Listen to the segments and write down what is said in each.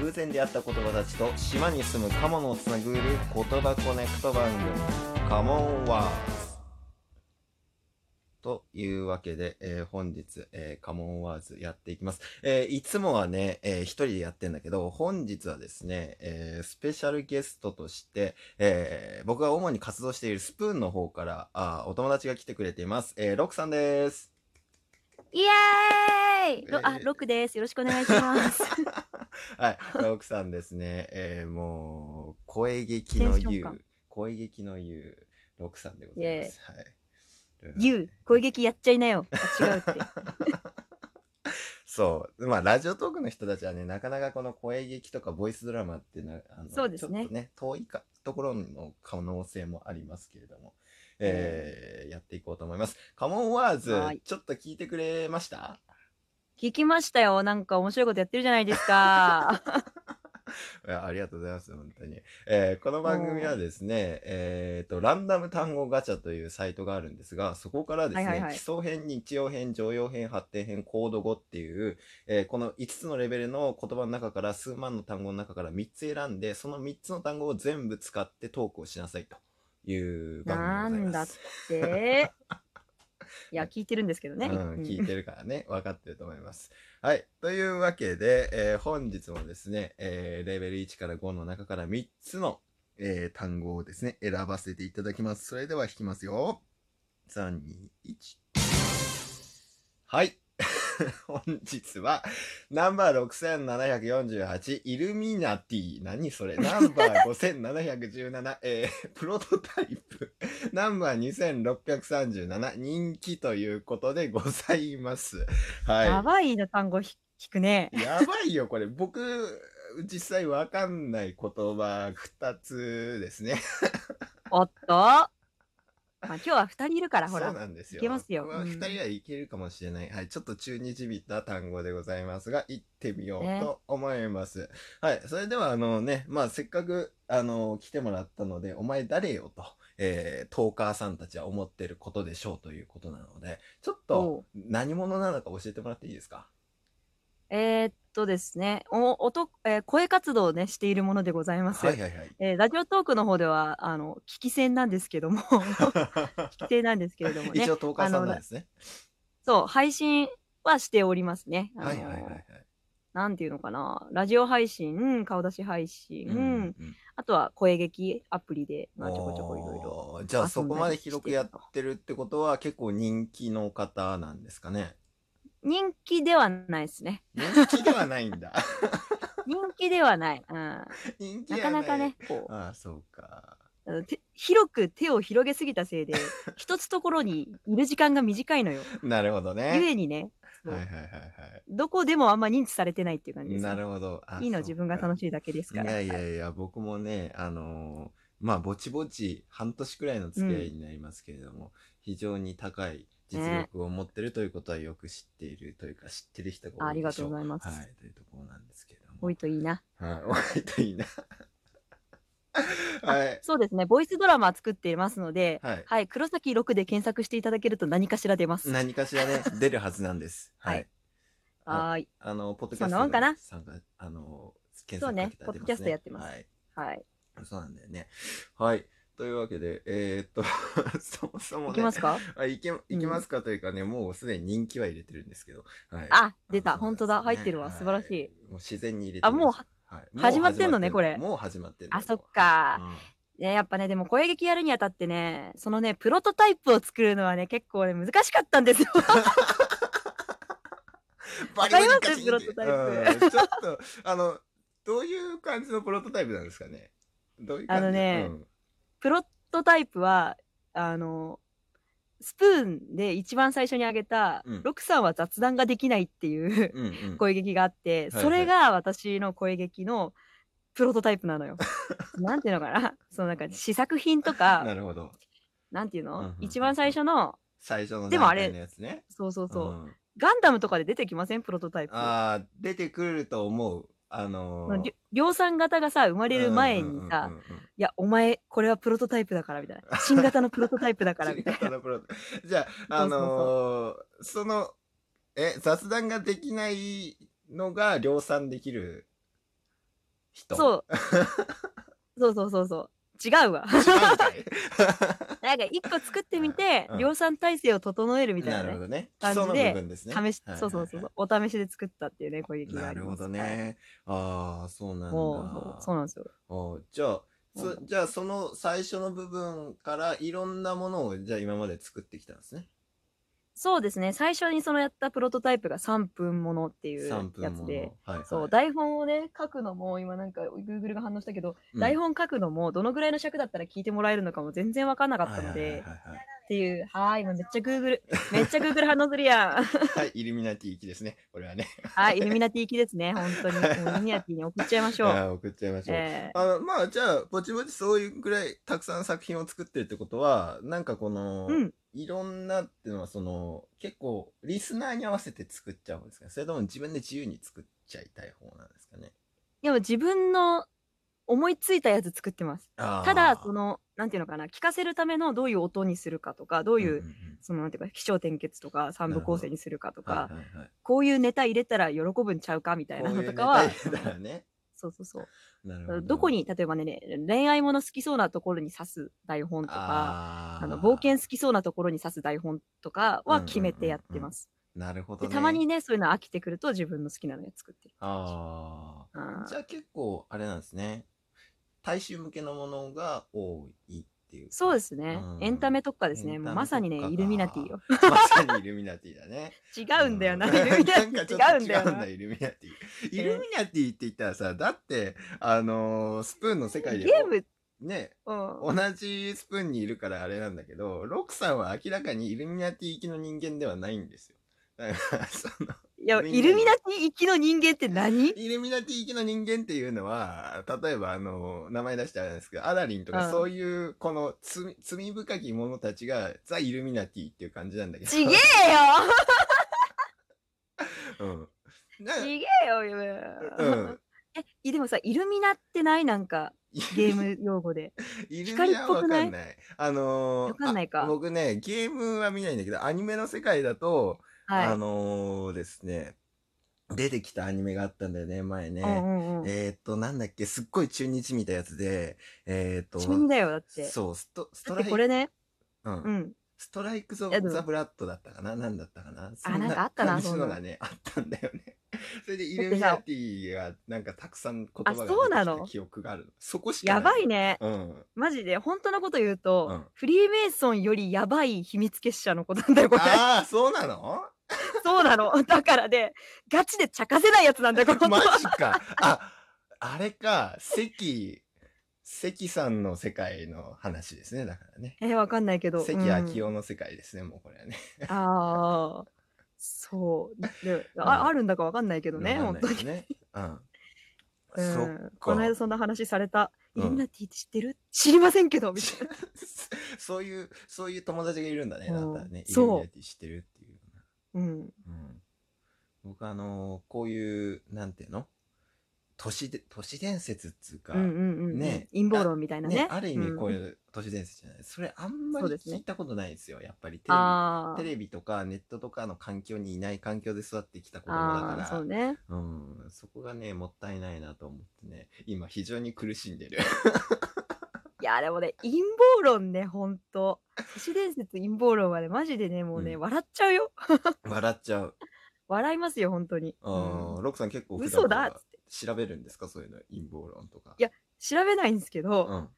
偶然出会った言葉たちと島に住むカモノをつなぐる言葉コネクト番組カモンワーズというわけで、えー本日、えーカモンワーズやっていきます。えーいつもはね、えー一人でやってんだけど、本日はですね、えスペシャルゲストとして、えー僕が主に活動しているスプーンの方から、あお友達が来てくれています。えーロックさんです。イエーイえー、ロックです。よろしくお願いします。はい、ロックさんですね。えーもう、声劇の言うテンション感、声劇の言う、ロックさんでございます。はい。言う、声劇やっちゃいなよ。あ違うって。そう。まあ、ラジオトークの人たちはね、なかなかこの声劇とかボイスドラマっていうのは、あのそうですねちょっとね、遠いかところの可能性もありますけれども、えーやっていこうと思います。カモンワーズはい、ちょっと聞いてくれました？聞きましたよ。なんか面白いことやってるじゃないですか。いやありがとうございます、本当に。えーこの番組はですね、えーと、ランダム単語ガチャというサイトがあるんですが、そこからですね、はいはいはい基礎編、日用編、常用編、発展編、コード語っていう、えーこの5つのレベルの言葉の中から、数万の単語の中から3つ選んで、その3つの単語を全部使ってトークをしなさいという番組でございます。で、いや、聞いてるんですけどね。うん、うん聞いてるからね、分かってると思います。はい。というわけで、えー本日もですね、えーレベル1から5の中から3つの、えー単語をですね、選ばせていただきます。それでは弾きますよ。3、2、1。はい。本日は、ナンバー6748、イルミナティ。何それ？ナンバー5717、えープロトタイプ。ナンバー2637、人気ということでございます。はやばいの単語ひ聞くね。い。やばいよ、これ。僕、実際わかんない言葉2つですね。おっと。まあ、今日は二人いるから、ほそうら。なんですよ。いけますよまあうん二人はいけるかもしれない。はい。ちょっと中にじびった単語でございますが、行ってみようと思います。はい。それでは、あのね、まあ、せっかく、あの、来てもらったので、お前誰よと、えー、トーカーさんたちは思ってることでしょうということなので、ちょっと何者なのか教えてもらっていいですか？えーっとですね、お音、えー声活動をね、しているものでございます。はいはいはい。えーラジオトークの方では、あの、聞き戦なんですけども、聞き戦なんですけれどもね一。応トーカーさんなんですね。そう、配信はしておりますね。あのはいはいはいはい。なんていうのかな。ラジオ配信、顔出し配信、うんあとは声劇アプリで、まあ、ちょこちょこいろいろ。おーじゃあそこまで広くやってるってことは結構人気の方なんですかね人気ではないですね。人気ではないんだ。人気ではない。うん、人気なかなかね、こうああ、そうか。広く手を広げすぎたせいで、一つところにいる時間が短いのよ。なるほどゆね。えにね、はいはいはいはどこでもあんま認知されてないっていう感じい。です、なるほど。あいいの自分が楽ししいだけですいから。やいやいや、僕もね、あのーまあ、ぼちぼち半年くらいの付き合いになりますけれども、非常に高い実力を持ってるということはよく知っているというか、知ってる人が多いでしょう。ありがとうございますはい、というところなんですけれども。多いといいな。はい、多いといいな。はい。そうですね、ボイスドラマ作っていますので、はいはい、黒崎6で検索していただけると何かしら出ます。何かしらね、出るはずなんです。ははいい。はーい。あの、ポッドキャストそんなもんかな？参加、あの、検そうね索かけたら出ますポッドキャストやってますはい。はい。そうなんだよね。はい。というわけで、えー、っと、そもそもね。いきますか？あいけ、いけますかというかね、もうすでに人気は入れてるんですけど。はい。あ、出た。本当だ。入ってるわ。素晴らしい。はもう自然に入れてあもうは、はい、始まってんのねこれもう始まってんのあ、そっか。ね、やっぱね、でも声劇やるにあたってね、そのね、プロトタイプを作るのはね、結構ね、難しかったんですよ。わかります？プロトタイプうんちょっと、あの、どういう感じのプロトタイプなんですかね？どういう感じ？あのねうんプロトタイプは、あの、スプーンで一番最初に挙げた、うんロクさんは雑談ができないっていううんうん。声劇があって、はいそれが私の声劇のプロトタイプなのよ。なんていうのかな？そのなんか試作品となか、るほど。なんていうの、うんうんうん一番最初の、最初のでもあれ段階のやつね。そうそうそう、んガンダムとかで出てきません？プロトタイプ。ああ、出てくると思う。あのー量産型がさ、生まれる前にさ、うんうんうんうんいや、お前、これはプロトタイプだから、みたいな。新型のプロトタイプだから、みたいな。じゃあ、あのーその、え、雑談ができないのが量産できる人？う。そう。そうそうそうそう。違うわ。違うんかい なんか一個作ってみて、うん量産体制を整えるみたいなね。なるほどね。基感じで礎の部分ですね。試し、はいそうそうそうそう。お試しで作ったっていうね、攻撃があります。なるほどはい。ね。ああ、そうなんだ。もうそう、なんですよ。おうじゃあ、そうじゃあその最初の部分からいろんなものをじゃあ今まで作ってきたんですね。そうですね。最初にそのやったプロトタイプが3分ものっていう3分もの。やつで。はいはい、そう、台本をね、書くのも、今なんか Google が反応したけど、うん台本書くのも、どのぐらいの尺だったら聞いてもらえるのかも全然わかんなかったので、っていう、はーい、今めっちゃ Google、めっちゃ Google 反応するやん。はい、はい、イルミナティ行きですね。これはね。はい、イルミナティ行きですね、本当に。イルミナティに送っちゃいましょう。あー送っちゃいましょう。えあのまあじゃあぼちぼちそういうぐらいたくさん作品を作ってるってことはなんかこの、ー、うん。いろんなっていうのはその結構リスナーに合わせて作っちゃうんですかそれとも自分で自由に作っちゃいたい方なんですかね。でも自分の思いついたやつ作ってます。あー。ただ、その、なんていうのかな、聞かせるためのどういう音にするかとか、どういう、んんん。その、なんていうか、気象転結とか、三部構成にするかとか、はいはいはい。こういうネタ入れたら喜ぶんちゃうかみたいなのとかは、こういうネタ入れたらねそうそうそう。なるほど。どこに、例えばね、恋愛もの好きそうなところに刺す台本とか、あの冒険好きそうなところに刺す台本とかは決めてやってます。なるほど、でね、たまにね、そういうの飽きてくると自分の好きなのや作ってる。ああじゃあ結構あれなんですね。大衆向けのものが多いっていう。そうですね、うん。エンタメ特化ですね。エンタメもうまさにね、イルミナティよ。まさにイルミナティだね。違うんだよな、うイルミナテなんかちょっとィ違うんだよな。違イルミナティ。イルミナティって言ったらさ、だって、あのースプーンの世界でゲーム、ね、うん、同じスプーンにいるからあれなんだけど、ロクさんは明らかにイルミナティ行きの人間ではないんですよ。だから、その、いや、イルミナティ行きの人間って何？イルミナティ行きの人間っていうのは、例えばあの、名前出してあれなんですけど、アラリンとかうんそういう、この罪、罪深き者たちが、ザ・イルミナティっていう感じなんだけど。ちげえよ うん。なちげえよ、うん。え、でもさ、イルミナってないなんか、ゲーム用語で。イルミ光っぽくない？あのーわかんないかあ僕ね、ゲームは見ないんだけど、アニメの世界だと、はい。あのーですね、出てきたアニメがあったんだよね、前ね。うんうんうん。えーっと、なんだっけ、すっごい中日みたいなやつで、えーっと、中二だよ、だって。そう、スト、ストライてこれね、うんうん。ストライクゾ・いやでもザ・ブラッドだったかな？なんだったかな？そなんかあったな感じそんなののがね、あったんだよね。それでイだってさルミナティがなんかたくさん言葉があそうなの？出てきた記憶があるの。そこしかやばいね。ね。うん。マジで、本当のこと言うと、うんフリーメイソンよりやばい秘密結社のことなんだよ、これ。ああ、そうなの？そうなの。だからね、ガチで茶化せないやつなんだよ、このマジか。あ、あれか。関、関さんの世界の話ですね。だからね。えー、わかんないけど。関うん明夫の世界ですね、もうこれはね。ああ、そう。でうんああるんだかわかんないけどね、わ本当に。かんないよね。うん。うん。この間そんな話された。うんイルミナティって知ってる？知りませんけど、みたいな。そういう、そういう友達がいるんだね。だうんったらね。イルミナティ知ってるっていうようん。うん。僕あのーこういう、なんていうの？都市で、都市伝説っつうか、うんうんうんうん。ね陰謀論みたいなね。ね、ある意味こううんいう都市伝説じゃない。それあんまりそうですね聞いたことないですよ。やっぱりテレビあテレビとかネットとかの環境にいない環境で育ってきた子供だから、そうね。うん、そこがね、もったいないなと思ってね、今非常に苦しんでる。いや、でもね、陰謀論ね、ほんと。都市伝説陰謀論はね、マジでね、もうね、うん笑っちゃうよ。笑っちゃう。笑いますよ、本当に。あうんーロックさん結構普嘘段からだっつって。調べるんですか？そういうの陰謀論とか。いや調べないんですけど、うん。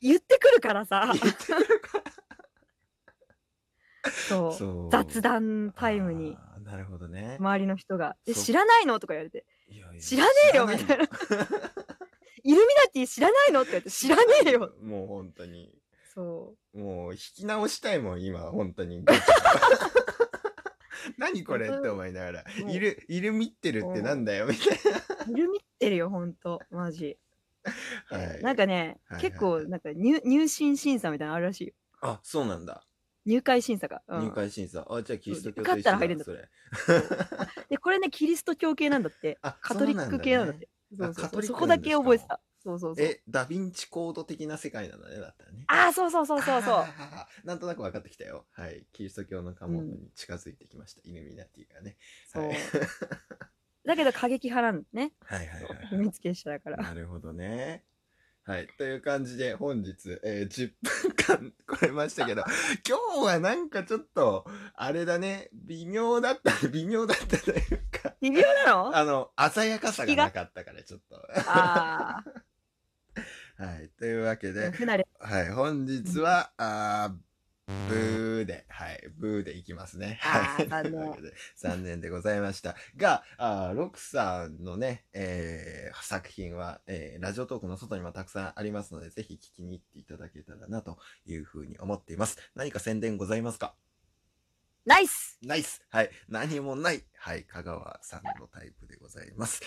言ってくるからさ言。ってくるかそうそう雑談タイムにあーなるほどね。周りの人が「えそう知らないの?」とか言われていやいや知らねえよ知らみたいな「イルミナティ知らないの?」って言われて「知らねえよ もう本当に。」そもう引き直したいもん、今、本当に。何これ？って思いながら、もういる、いる見ってるってなんだよ、みたいうイルミってるよほんとマジ、な。はい。なんかね、はいはい結構なんか入入信審査みたいなのあるらしいよあ、そうなんだ。入会審査が、うん入会審査。あ、じゃあキリスト教と勝一緒だったら入れんだそれ。でこれねキリスト教系なんだってあ、カトリック系なんだっねてそうそうそうそこだけ覚えてたそうそうそうえ、ダヴィンチコード的な世界なんだね、だったらね。ああそうそうそうそうそうなんとなく分かってきたよ。はい。キリスト教の家紋に近づいてきました。イルミナティがね。そうはい だけど過激派なんだねはいはいはいはい。秘密結社だから。なるほどね。はい。という感じで本日、えー10分間超えましたけど、今日はなんかちょっと、あれだね、微妙だった、微妙だったというか、微妙なの？あの、鮮やかさがなかったから、ちょっと。あ はい。というわけあ。で。はい。本日は、あーブーで、はい。ブーでいきますね。はい。残念というわけで残念でございました。が、あーロクさんのね、えー作品は、えーラジオトークの外にもたくさんありますので、ぜひ聞きに行っていただけたらなというふうに思っています。何か宣伝ございますか？ナイスナイスはい。何もない。はい。香川さんのタイプでございます。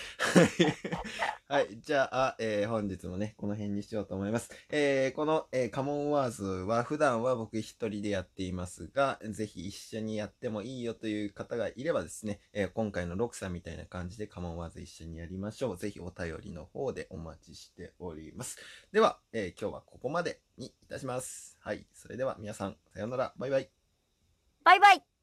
はい。じゃあ、えー本日もね、この辺にしようと思います。えーこの、えーカモンワーズは普段は僕一人でやっていますが、ぜひ一緒にやってもいいよという方がいればですね、え今回のロクさんみたいな感じでカモンワーズ一緒にやりましょう。ぜひお便りの方でお待ちしております。では、え今日はここまでにいたします。はい。それでは皆さん、さようなら。バイバイ。バイバイ。